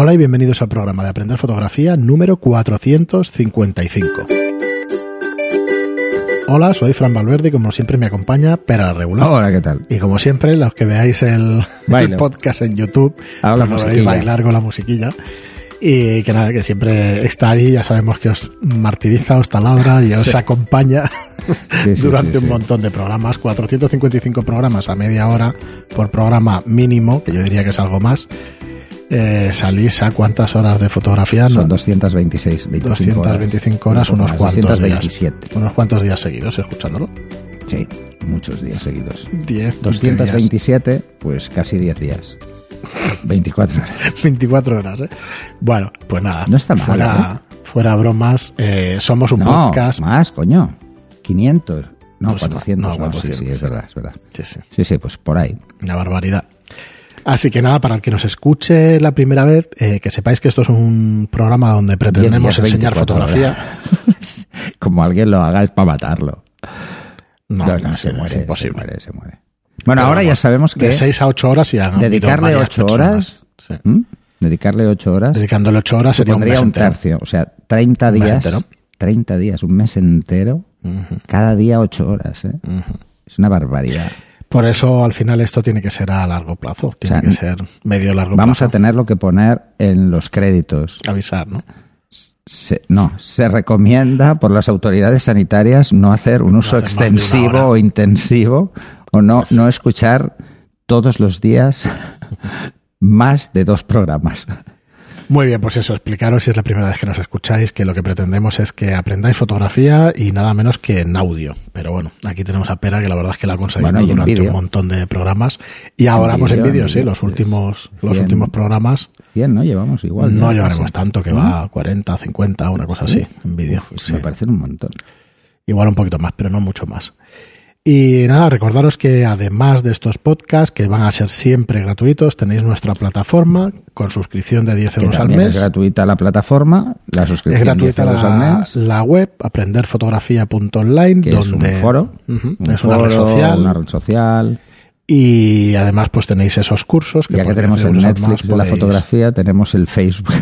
Hola y bienvenidos al programa de Aprender Fotografía número 455. Hola, soy Fran Valverde y como siempre me acompaña Pera Regular. Hola, ¿qué tal? Y como siempre, los que veáis el, el podcast en YouTube, Ahora pues lo veréis bailar con la musiquilla. Y que nada, que siempre está ahí, ya sabemos que os martiriza, os taladra y os Sí. acompaña Sí, sí, durante un montón de programas. 455 programas a media hora por programa mínimo, que yo diría que es algo más. Eh, salís a cuántas horas de fotografía? Son No, 226, 25 225 horas, poco unos cuantos días. 227. Unos cuantos días seguidos escuchándolo. Sí, muchos días seguidos. 10, 15 días. 227, pues casi 10 días. 24 horas. 24 horas, ¿eh? Bueno, pues nada. No está mal, Fuera, fuera bromas, eh, somos un No, podcast. más, coño. 500. No, Pues no, 400. no, no, 400, sí, sí, es verdad, es verdad. Sí, sí, Sí, sí, pues por ahí. una barbaridad. Así que nada, para el que nos escuche la primera vez, eh, que sepáis que esto es un programa donde 10 pretendemos enseñar 24 fotografía. Como alguien lo haga es para matarlo. No, No, no, es- se es muere, imposible. se muere, se muere. Bueno, Pero ahora ya vamos, sabemos que De 6 a 8 horas y han dedicarle habido varias 8 horas. Sí. ¿m? dedicarle 8 horas Dedicándole 8 horas sería un mes un entero. tercio, o sea, 30 Un mes días, entero. 30 días, un mes entero, Ujú, cada día 8 horas, ¿eh? ujú. Es una barbaridad. Por eso al final esto tiene que ser a largo plazo, tiene O sea, que ser medio largo Vamos a plazo. tener lo que poner en los créditos. avisar, ¿no? Se- no, se recomienda por las autoridades sanitarias no hacer un uso hacer extensivo o intensivo o no, no escuchar todos los días más de dos programas. Muy bien, pues eso, explicaros si es la primera vez que nos escucháis que lo que pretendemos es que aprendáis fotografía y nada menos que en audio. Pero bueno, aquí tenemos a Pera que la verdad es que la ha conseguido Bueno, durante un montón de programas. Y ahora En pues en vídeo, sí, vídeo. los últimos, los últimos programas 100, ¿no? Llevamos igual. no llevaremos tanto, que ¿No? va a 40, 50, una cosa así, en vídeo. Sí. Me parecen un montón. Igual un poquito más, pero no mucho más. Y nada, recordaros que además de estos podcasts, que van a ser siempre gratuitos, tenéis nuestra plataforma con suscripción de 10 Que euros al mes. es gratuita la plataforma, la Es suscripción gratuita 10 euros al la, mes, la web, aprenderfotografía.online, donde es un foro, un es una red social. una red social. Y además, pues tenéis esos cursos que Ya que tenemos 10 el al Netflix de la fotografía, tenemos el Facebook.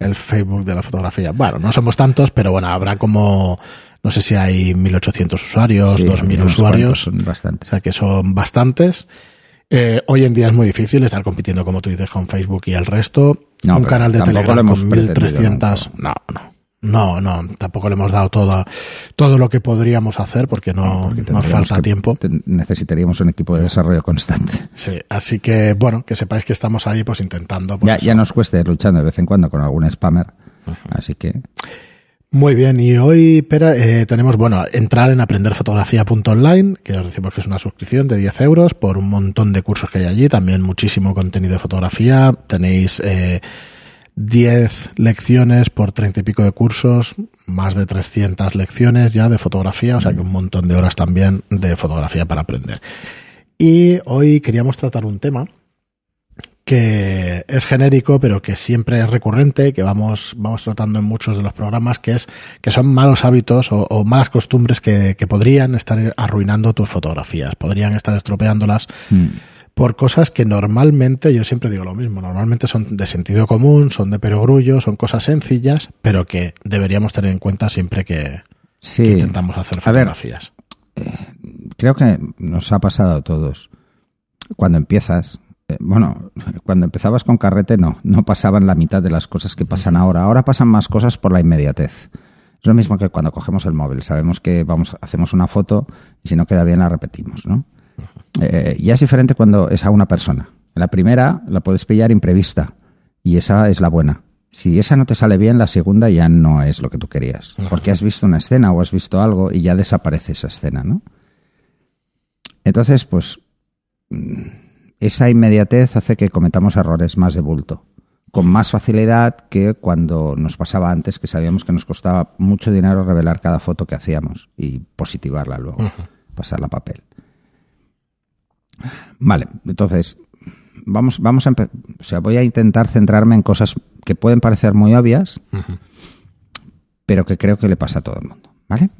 el Facebook de la fotografía. Bueno, no somos tantos, pero bueno, habrá como, no sé si hay 1800 usuarios, Sí, 2000 unos usuarios. Son O bastantes. sea que son bastantes. Eh, hoy en día es muy difícil estar compitiendo, como tú dices, con Facebook y el resto. No, un canal de Telegram con pretendido 1300. No, no. No, no, tampoco le hemos dado todo, todo lo que podríamos hacer porque no, Porque nos falta tiempo. necesitaríamos un equipo de desarrollo constante. Sí, así que bueno, que sepáis que estamos ahí pues intentando. pues, ya, ya nos cuesta ir luchando de vez en cuando con algún spammer. Así que Muy bien, y hoy eh, tenemos, bueno, entrar en aprenderfotografía.online, que os decimos que es una suscripción de 10 euros por un montón de cursos que hay allí, también muchísimo contenido de fotografía, tenéis eh, 10 lecciones por 30 y pico de cursos, más de 300 lecciones ya de fotografía, o sea que un montón de horas también de fotografía para aprender. Y hoy queríamos tratar un tema que es genérico, pero que siempre es recurrente, que vamos, vamos tratando en muchos de los programas, que es que son malos hábitos o, o malas costumbres que, que podrían estar arruinando tus fotografías, podrían estar estropeándolas mm, por cosas que normalmente, yo siempre digo lo mismo, normalmente son de sentido común, son de perogrullo, son cosas sencillas, pero que deberíamos tener en cuenta siempre que, que sí, intentamos hacer A ver, fotografías. creo que nos ha pasado a todos. Cuando empiezas, eh, bueno, cuando empezabas con carrete no, no pasaban la mitad de las cosas que pasan ahora. Ahora pasan más cosas por la inmediatez. Es lo mismo que cuando cogemos el móvil. Sabemos que vamos, hacemos una foto y si no queda bien la repetimos, ¿no? Eh, ya es diferente cuando es a una persona. La primera la puedes pillar imprevista y esa es la buena. Si esa no te sale bien, la segunda ya no es lo que tú querías. Porque has visto una escena o has visto algo y ya desaparece esa escena, ¿no? Entonces, pues, mm, esa inmediatez hace que cometamos errores más de bulto, con más facilidad que cuando nos pasaba antes, que sabíamos que nos costaba mucho dinero revelar cada foto que hacíamos y positivarla luego, pasarla a papel. Vale, entonces, vamos, vamos a o sea, voy a intentar centrarme en cosas que pueden parecer muy obvias, pero que creo que le pasa a todo el mundo, ¿vale?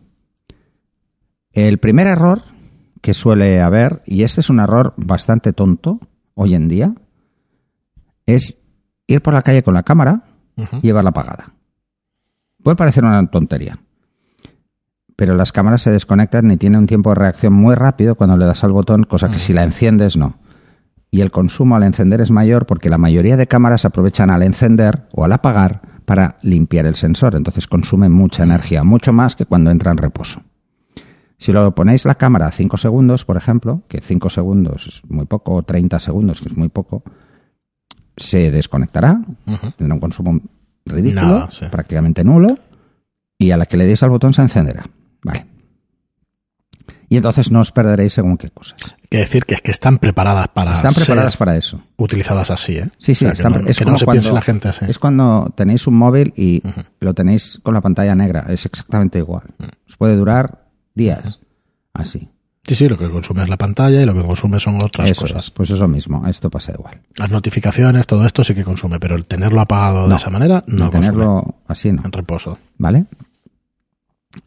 El primer error que suele haber, y este es un error bastante tonto hoy en día, es ir por la calle con la cámara y llevarla apagada. Puede parecer una tontería, pero las cámaras se desconectan y tienen un tiempo de reacción muy rápido cuando le das al botón, cosa que si la enciendes no. Y el consumo al encender es mayor porque la mayoría de cámaras aprovechan al encender o al apagar para limpiar el sensor, entonces consumen mucha energía, mucho más que cuando entra en reposo. Si lo ponéis la cámara a 5 segundos, por ejemplo, que 5 segundos es muy poco, o 30 segundos, que es muy poco, se desconectará, tendrá un consumo ridículo, Nada, sí. prácticamente nulo, y a la que le deis al botón se encenderá. Vale. Y entonces no os perderéis según qué cosas. Quiere decir que es que están preparadas para Están preparadas ser para eso. utilizadas así, ¿eh? Sí, sí, O sea, que están- no, es que como no se cuando, piense la gente así. Es cuando tenéis un móvil y lo tenéis con la pantalla negra. Es exactamente igual. Os puede durar días. Así. Sí, sí, lo que consume es la pantalla y lo que consume son otras Eso cosas. es. Pues eso mismo. Esto pasa igual. Las notificaciones, todo esto sí que consume, pero el tenerlo apagado de esa manera no No consume. tenerlo así, no. en reposo. ¿Vale?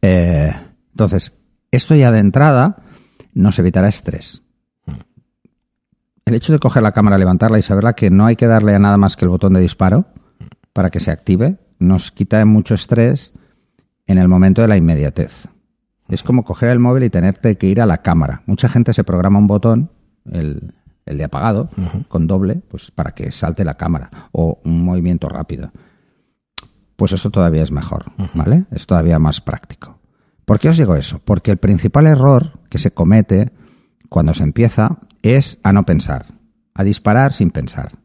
Eh, entonces, esto ya de entrada nos evitará estrés. El hecho de coger la cámara, levantarla y saberla que no hay que darle a nada más que el botón de disparo para que se active, nos quita mucho estrés en el momento de la inmediatez. Es como coger el móvil y tenerte que ir a la cámara. Mucha gente se programa un botón, el, el de apagado, con doble, pues para que salte la cámara o un movimiento rápido pues eso todavía es mejor, ¿vale? Es todavía más práctico. ¿Por qué os digo eso? Porque el principal error que se comete cuando se empieza es a no pensar, a disparar sin pensar.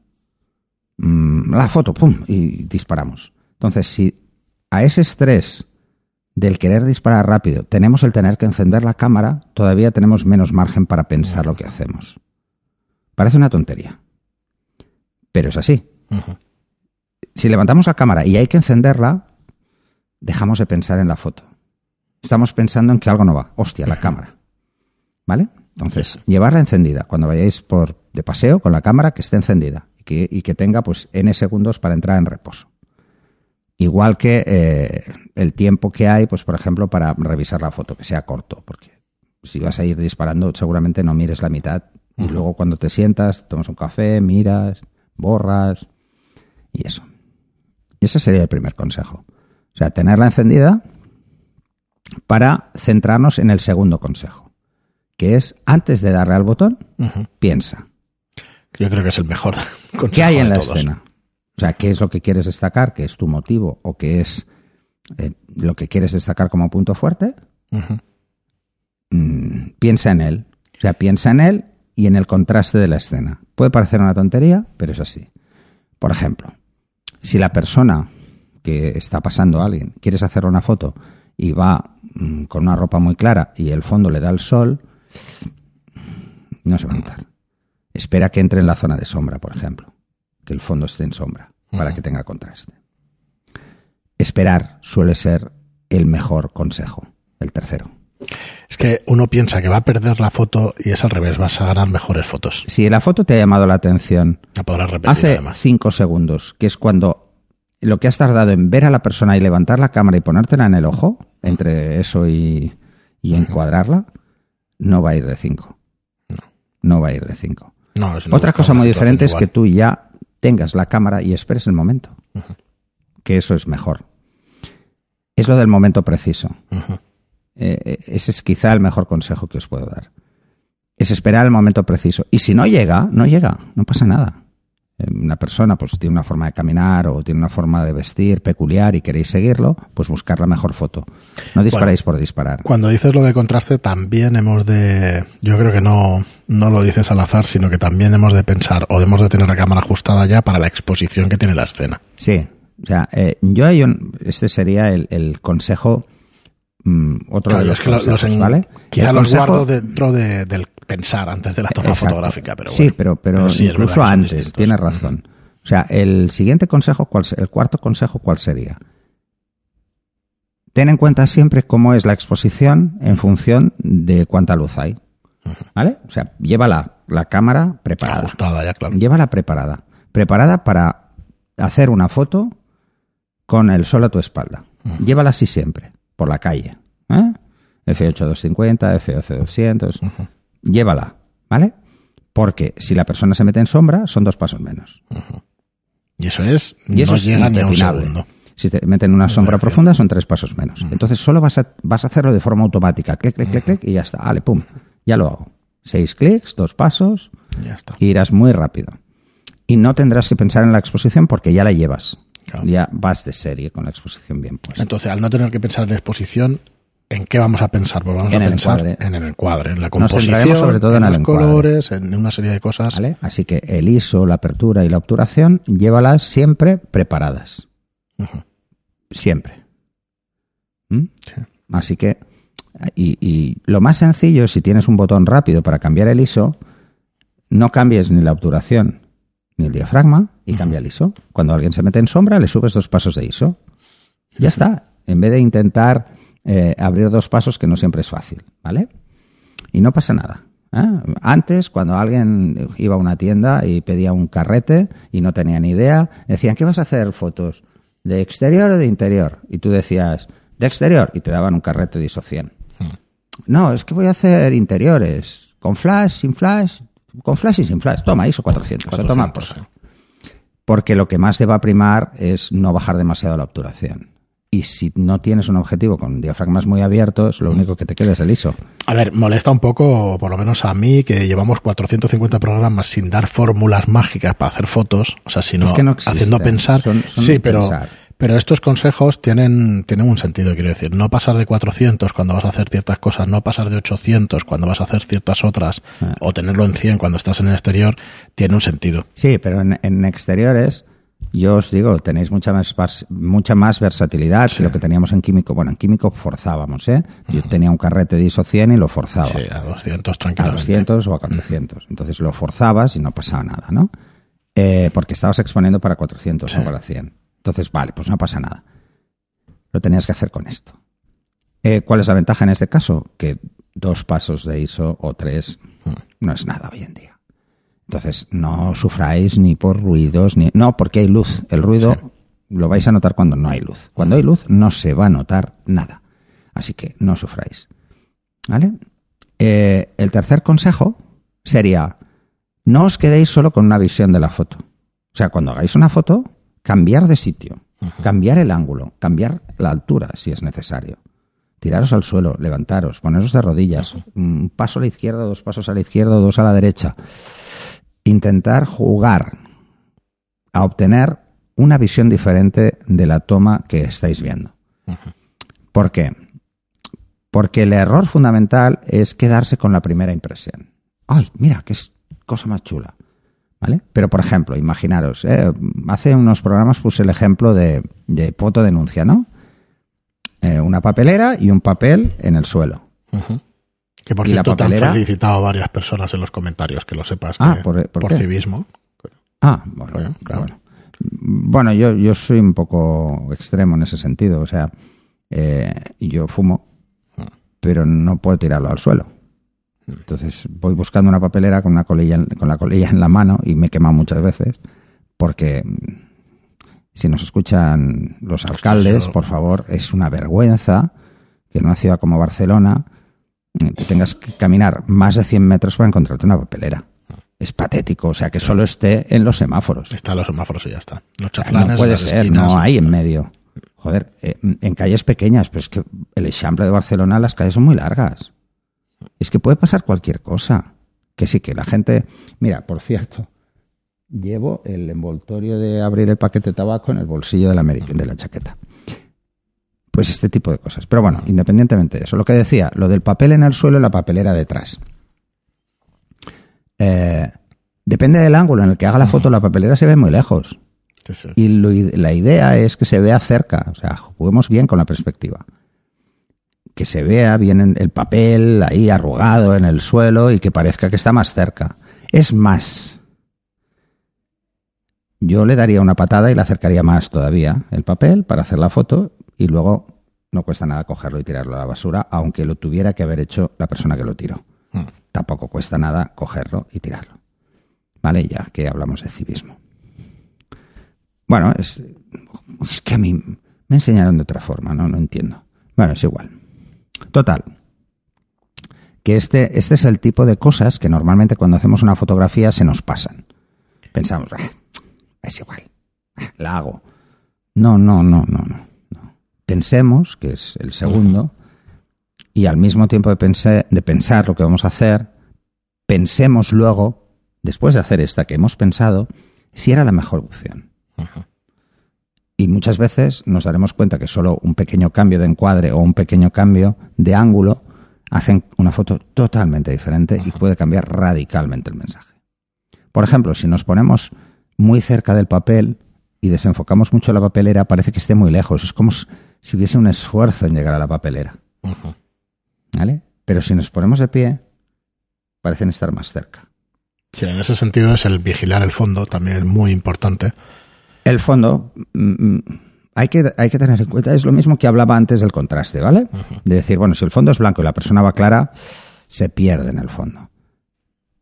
Mm, la foto, ¡pum! y disparamos. Entonces, si a ese estrés del querer disparar rápido tenemos el tener que encender la cámara, todavía tenemos menos margen para pensar lo que hacemos. Parece una tontería, pero es así si levantamos la cámara y hay que encenderla, dejamos de pensar en la foto. Estamos pensando en que algo no va. Hostia, la cámara. ¿Vale? Entonces, llevarla encendida. Cuando vayáis por de paseo con la cámara, que esté encendida y que, y que tenga pues N segundos para entrar en reposo. Igual que eh, el tiempo que hay, pues por ejemplo, para revisar la foto, que sea corto, porque si vas a ir disparando, seguramente no mires la mitad. Y luego cuando te sientas, tomas un café, miras, borras y eso. Y ese sería el primer consejo. O sea, tenerla encendida para centrarnos en el segundo consejo, que es antes de darle al botón, piensa. Yo creo que es el mejor consejo ¿Qué hay en de la todos. escena? O sea, ¿qué es lo que quieres destacar? ¿Qué es tu motivo? ¿O qué es eh, lo que quieres destacar como punto fuerte? Mm, piensa en él. O sea, piensa en él y en el contraste de la escena. Puede parecer una tontería, pero es así. Por ejemplo, si la persona que está pasando a alguien, quieres hacer una foto y va mm, con una ropa muy clara y el fondo le da el sol, no se va a notar. Espera que entre en la zona de sombra, por ejemplo, que el fondo esté en sombra para que tenga contraste. Esperar suele ser el mejor consejo, el tercero. Es que uno piensa que va a perder la foto y es al revés, vas a ganar mejores fotos. Si la foto te ha llamado la atención La podrás repetir hace además. cinco segundos, que es cuando lo que has tardado en ver a la persona y levantar la cámara y ponértela en el ojo, entre eso y, y encuadrarla, no va a ir de cinco. No va a ir de cinco. No, Otra cosa muy diferente es que tú ya tengas la cámara y esperes el momento. Que eso es mejor. Es lo del momento preciso. Eh, eh, ese es quizá el mejor consejo que os puedo dar. Es esperar el momento preciso. Y si no llega, no llega, no pasa nada. Una persona pues tiene una forma de caminar o tiene una forma de vestir peculiar y queréis seguirlo, pues buscar la mejor foto. No disparéis por disparar. Cuando dices lo de contraste, también hemos de. Yo creo que no, no lo dices al azar, sino que también hemos de pensar o hemos de tener la cámara ajustada ya para la exposición que tiene la escena. Sí, o sea, eh, yo hay un, este sería el, el consejo, mm, otro Claro, de los es que lo- los en- ¿vale? quizá los consejo- guardo dentro de- del pensar antes de la toma Exacto. fotográfica, pero sí, pero, pero, sí, incluso antes, tienes razón. O sea, el siguiente consejo, ¿cuál, el cuarto consejo, ¿cuál sería? Ten en cuenta siempre cómo es la exposición en función de cuánta luz hay. ¿Vale? O sea, llévala la cámara preparada. Ajustada ya, claro. Llévala preparada. Preparada para hacer una foto con el sol a tu espalda. Llévala así siempre, por la calle. ¿eh? F8250, F11200. Llévala, ¿vale? Porque si la persona se mete en sombra, son dos pasos menos. Y eso es, Y eso no es llega ni a un segundo. Si te meten una sombra profunda son tres pasos menos. Entonces solo vas a, vas a hacerlo de forma automática. Clic, clic, clic, clic y ya está. Vale, pum. Ya lo hago. Seis clics, dos pasos Ya está. y irás muy rápido. Y no tendrás que pensar en la exposición porque ya la llevas. Claro. Ya vas de serie con la exposición bien puesta. Entonces, al no tener que pensar en la exposición, ¿en qué vamos a pensar? Pues vamos En a pensar encuadre. en el encuadre, en la Nos composición, centraremos sobre todo en el los encuadre. colores, en una serie de cosas. ¿Vale? Así que el ISO, la apertura y la obturación, llévalas siempre preparadas. Siempre. ¿Mm? Sí. Así que, y, y lo más sencillo, si tienes un botón rápido para cambiar el ISO, no cambies ni la obturación ni el diafragma y cambia el ISO. Cuando alguien se mete en sombra, le subes dos pasos de ISO. Ya está. En vez de intentar eh, abrir dos pasos, que no siempre es fácil, ¿vale? Y no pasa nada. ¿eh? Antes, cuando alguien iba a una tienda y pedía un carrete y no tenía ni idea, decían, ¿qué vas a hacer fotos? ¿De exterior o de interior? Y tú decías, de exterior, y te daban un carrete de ISO 100. No, es que voy a hacer interiores, con flash, sin flash, con flash y sin flash. Toma, ISO 400. a tomar por 400, saco. Porque lo que más te va a primar es no bajar demasiado la obturación. Y si no tienes un objetivo con diafragmas muy abiertos, lo único que te queda es el ISO. A ver, molesta un poco, por lo menos a mí, que llevamos 450 programas sin dar fórmulas mágicas para hacer fotos, o sea, sino Es que no haciendo pensar. son- son sí, pero, pensar. Pero estos consejos tienen, tienen un sentido, quiero decir. No pasar de 400 cuando vas a hacer ciertas cosas, no pasar de 800 cuando vas a hacer ciertas otras, Ah. o tenerlo en 100 cuando estás en el exterior, tiene un sentido. Sí, pero en, en exteriores, yo os digo, tenéis mucha más, mucha más versatilidad que lo que teníamos en químico. Bueno, en químico forzábamos, ¿eh? Yo tenía un carrete de ISO 100 y lo forzaba. Sí, a 200 a tranquilamente. 200 o a 400. Entonces lo forzabas y no pasaba nada, ¿no? Eh, porque estabas exponiendo para 400 Sí. o para 100. Entonces, vale, pues no pasa nada. Lo tenías que hacer con esto. Eh, ¿Cuál es la ventaja en este caso? Que dos pasos de ISO o tres no es nada hoy en día. Entonces, no sufráis ni por ruidos, ni... No, porque hay luz. El ruido Sí. lo vais a notar cuando no hay luz. Cuando hay luz no se va a notar nada. Así que no sufráis. ¿Vale? Eh, el tercer consejo sería, no os quedéis solo con una visión de la foto. O sea, cuando hagáis una foto, cambiar de sitio, cambiar el ángulo, cambiar la altura si es necesario. Tiraros al suelo, levantaros, poneros de rodillas, un paso a la izquierda, dos pasos a la izquierda, dos a la derecha. Intentar jugar a obtener una visión diferente de la toma que estáis viendo. ¿Por qué? Porque el error fundamental es quedarse con la primera impresión. ¡Ay, mira, qué cosa más chula! ¿Vale? Pero, por ejemplo, imaginaros, ¿eh? hace unos programas puse el ejemplo de, de fotodenuncia, ¿no? Eh, una papelera y un papel en el suelo. Que por ¿Y la cierto te han papelera? felicitado varias personas en los comentarios, que lo sepas. Ah, que- ¿por- por qué? civismo. Ah, bueno, Bueno, claro. bueno. Bueno, yo, yo soy un poco extremo en ese sentido. O sea, eh, yo fumo, pero no puedo tirarlo al suelo. Entonces voy buscando una papelera con una colilla en- con la colilla en la mano y me he quemado muchas veces porque mm, si nos escuchan los alcaldes, por favor, es una vergüenza que en una ciudad como Barcelona mm, te tengas que caminar más de 100 metros para encontrarte una papelera. Es patético, o sea, que solo esté en los semáforos. Están los semáforos y ya está. Los chaflanes, no puede ser, esquinas, no hay en medio. Joder, eh, en calles pequeñas, pero es que el Eixample de Barcelona, las calles son muy largas. Es que puede pasar cualquier cosa. Que sí, que la gente... Mira, por cierto, llevo el envoltorio de abrir el paquete de tabaco en el bolsillo de la, ameri- de la chaqueta. Pues este tipo de cosas. Pero bueno, independientemente de eso, lo que decía, lo del papel en el suelo y la papelera detrás. Eh, depende del ángulo en el que haga la foto, la papelera se ve muy lejos. Y lo la idea es que se vea cerca, o sea, juguemos bien con la perspectiva. Que se vea bien en el papel ahí arrugado en el suelo y que parezca que está más cerca. Es más, yo le daría una patada y le acercaría más todavía el papel para hacer la foto y luego no cuesta nada cogerlo y tirarlo a la basura, aunque lo tuviera que haber hecho la persona que lo tiró. Mm. Tampoco cuesta nada cogerlo y tirarlo. ¿Vale? Ya que hablamos de civismo. Bueno, es, es que a mí me enseñaron de otra forma, ¿no? No entiendo. Bueno, es igual. Total. Que este, este es el tipo de cosas que normalmente cuando hacemos una fotografía se nos pasan. Pensamos, "Ah, es igual. la hago. No, no, no, no, no. Pensemos, que es el segundo, y al mismo tiempo de, pensar, de pensar lo que vamos a hacer, pensemos luego, después de hacer esta que hemos pensado, si era la mejor opción. Y muchas veces nos daremos cuenta que solo un pequeño cambio de encuadre o un pequeño cambio de ángulo hacen una foto totalmente diferente y puede cambiar radicalmente el mensaje. Por ejemplo, si nos ponemos muy cerca del papel y desenfocamos mucho la papelera, parece que esté muy lejos. Es como si hubiese un esfuerzo en llegar a la papelera. ¿Vale? Pero si nos ponemos de pie, parecen estar más cerca. Sí, en ese sentido es el vigilar el fondo, también muy importante. El fondo, mm, mm, hay que, hay que tener en cuenta, es lo mismo que hablaba antes del contraste, ¿vale? De decir, bueno, si el fondo es blanco y la persona va clara, se pierde en el fondo.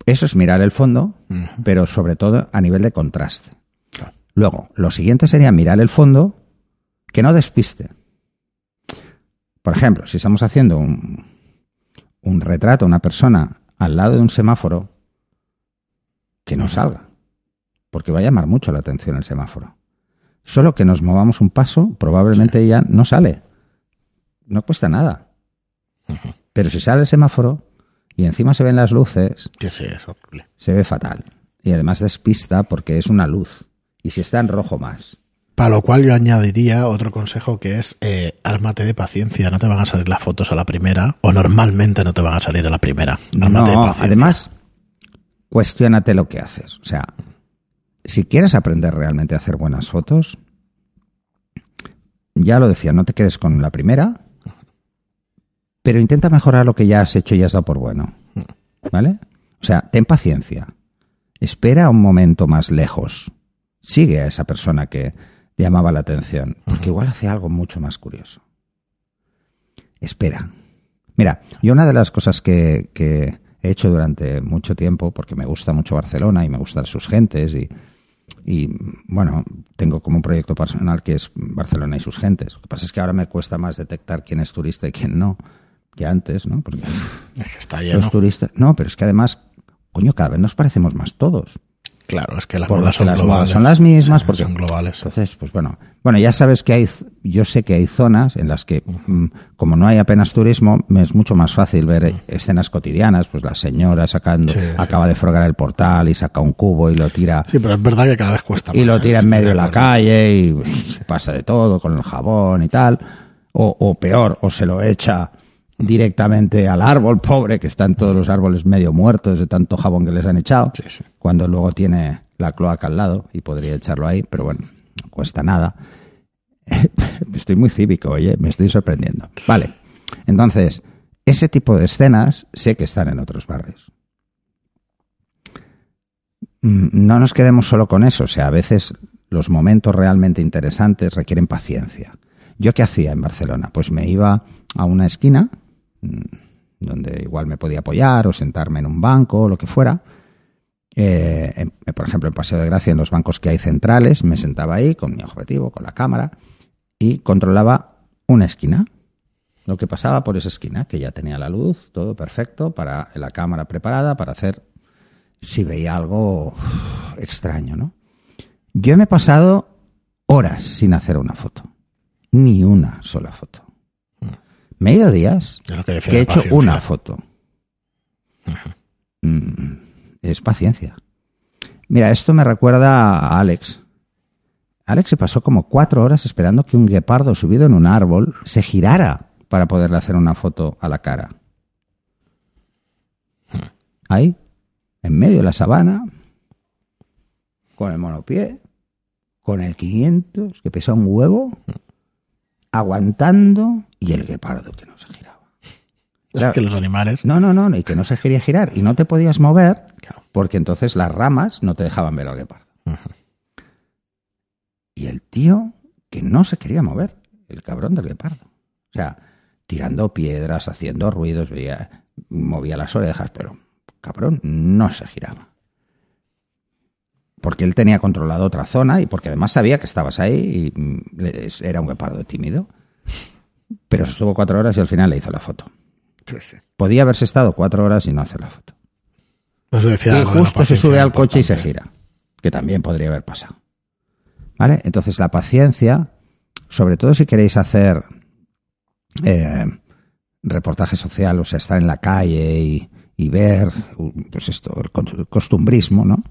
Eso es mirar el fondo, pero sobre todo a nivel de contraste. Luego, lo siguiente sería mirar el fondo que no despiste. Por ejemplo, si estamos haciendo un, un retrato, una persona al lado de un semáforo, que no salga, porque va a llamar mucho la atención el semáforo. Solo que nos movamos un paso, probablemente ya no sale. No cuesta nada. Pero si sale el semáforo y encima se ven las luces, que sí, es horrible. se ve fatal. Y además despista porque es una luz. Y si está en rojo más. Para lo cual yo añadiría otro consejo que es eh, ármate de paciencia, no te van a salir las fotos a la primera, o normalmente no te van a salir a la primera. Ármate de No, paciencia. además, cuestiónate lo que haces. O sea, si quieres aprender realmente a hacer buenas fotos, ya lo decía, no te quedes con la primera, pero intenta mejorar lo que ya has hecho y has dado por bueno. ¿Vale? O sea, ten paciencia. Espera un momento más lejos. Sigue a esa persona que llamaba la atención, porque igual hace algo mucho más curioso. Espera. Mira, yo una de las cosas que, que he hecho durante mucho tiempo, porque me gusta mucho Barcelona y me gustan sus gentes y, y, bueno, tengo como un proyecto personal que es Barcelona y sus gentes. Lo que pasa es que ahora me cuesta más detectar quién es turista y quién no que antes, ¿no? Porque Es que está los lleno. turistas... No, pero es que además, coño, cada vez nos parecemos más todos. Claro, es que las modas son las globales. modas son las mismas, Sí, porque son globales. Entonces, pues bueno, bueno, ya sabes que hay, yo sé que hay zonas en las que, mm, como no hay apenas turismo, es mucho más fácil ver escenas cotidianas, pues la señora sacando, Sí, sí. acaba de frogar el portal y saca un cubo y lo tira Sí, pero es verdad que cada vez cuesta y más, lo ¿eh? tira en medio de la calle y pasa de todo con el jabón y tal. O, o peor, o se lo echa directamente al árbol, pobre, que están todos los árboles medio muertos de tanto jabón que les han echado, Sí, sí. cuando luego tiene la cloaca al lado y podría echarlo ahí, pero bueno, no cuesta nada. Estoy muy cívico, oye, me estoy sorprendiendo. Vale, entonces, ese tipo de escenas sé que están en otros barrios. Mm, no nos quedemos solo con eso. O sea, a veces los momentos realmente interesantes requieren paciencia. ¿Yo qué hacía en Barcelona? Pues me iba a una esquina donde igual me podía apoyar o sentarme en un banco o lo que fuera. Eh, en- por ejemplo, en Paseo de Gracia, en los bancos que hay centrales, me sentaba ahí con mi objetivo, con la cámara y controlaba una esquina. Lo que pasaba por esa esquina, que ya tenía la luz, todo perfecto, para la cámara preparada para hacer si veía algo extraño, ¿no? Yo me he pasado horas sin hacer una foto. Ni una sola foto. Me he ido días que decía que he hecho paciencia. una foto. Mm, es paciencia. Mira, esto me recuerda a Alex. Alex se pasó como cuatro horas esperando que un guepardo subido en un árbol se girara para poderle hacer una foto a la cara. Ahí, en medio de la sabana, con el monopié, con el 500, que pesa un huevo, aguantando, y el guepardo que no se giraba. Es que los animales. No, no, no, y que no se quería girar y no te podías mover Claro. porque entonces las ramas no te dejaban ver al guepardo. Y el tío que no se quería mover, el cabrón del guepardo. O sea, tirando piedras, haciendo ruidos, veía, movía las orejas, pero cabrón no se giraba. Porque él tenía controlado otra zona y porque además sabía que estabas ahí y mm, era un guepardo tímido. Pero estuvo cuatro horas y al final le hizo la foto. Sí, sí. Podía haberse estado cuatro horas y no hacer la foto. Eso decía y justo se sube al coche y se gira, que también podría haber pasado. ¿Vale? Entonces la paciencia, sobre todo si queréis hacer eh, reportaje social, o sea, estar en la calle y, y ver, pues esto, el costumbrismo, ¿no?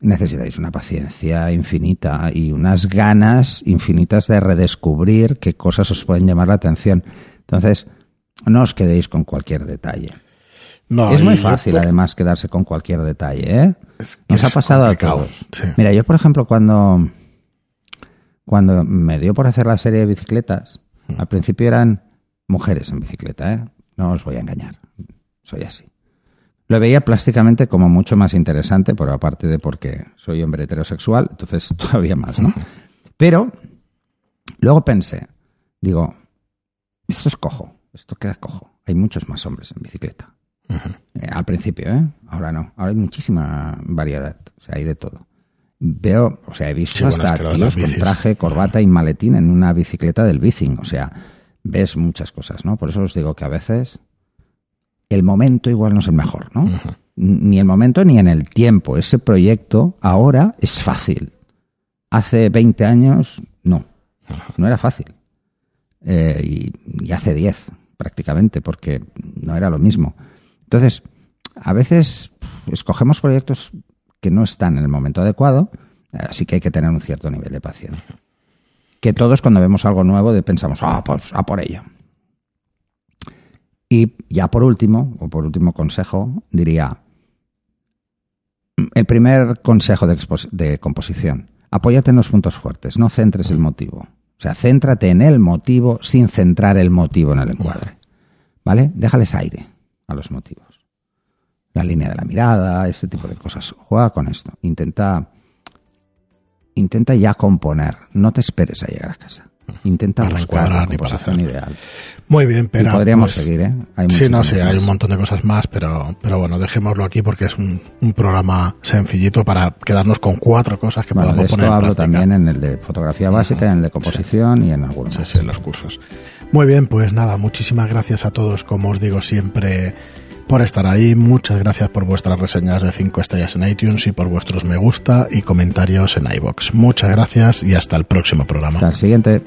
Necesitáis una paciencia infinita y unas ganas infinitas de redescubrir qué cosas os pueden llamar la atención. Entonces, no os quedéis con cualquier detalle. No, es muy fácil, además, quedarse con cualquier detalle. ¿eh? Nos ha pasado a todos. Mira, yo, por ejemplo, cuando, cuando me dio por hacer la serie de bicicletas, mm. al principio eran mujeres en bicicleta. ¿eh? No os voy a engañar. Soy así. Lo veía plásticamente como mucho más interesante, pero aparte de porque soy hombre heterosexual, entonces todavía más, ¿no? Pero luego pensé, digo, esto es cojo, esto queda cojo. Hay muchos más hombres en bicicleta. Eh, al principio, ¿eh? Ahora no. Ahora hay muchísima variedad. O sea, hay de todo. Veo, o sea, he visto hasta tíos con traje, corbata y maletín en una bicicleta del bicing. O sea, ves muchas cosas, ¿no? Por eso os digo que a veces el momento igual no es el mejor, ¿no? Ni el momento ni en el tiempo. Ese proyecto ahora es fácil. Hace 20 años, no. No era fácil. Eh, y, hace 10, prácticamente, porque no era lo mismo. Entonces, a veces escogemos proyectos que no están en el momento adecuado, así que hay que tener un cierto nivel de paciencia. Que todos cuando vemos algo nuevo pensamos, ah, pues a por ello. Y ya por último, o por último consejo, diría, el primer consejo de, composición, apóyate en los puntos fuertes, no centres el motivo. O sea, céntrate en el motivo sin centrar el motivo en el encuadre. ¿Vale? Déjales aire a los motivos. La línea de la mirada, ese tipo de cosas. Juega con esto. Intenta, intenta ya componer. No te esperes a llegar a casa. Intenta para buscar la composición ideal. Muy bien, pero podríamos pues, seguir, ¿eh? sí, no, sí, hay un montón de cosas más, pero, pero bueno, dejémoslo aquí porque es un, programa sencillito para quedarnos con cuatro cosas que podemos de poner esto hablo también en el de fotografía básica, en el de composición y en algunos. Sí, sí, en los cursos. Muy bien, pues nada, muchísimas gracias a todos, como os digo siempre por estar ahí. Muchas gracias por vuestras reseñas de 5 estrellas en iTunes y por vuestros me gusta y comentarios en iBox. Muchas gracias y hasta el próximo programa. Hasta el siguiente.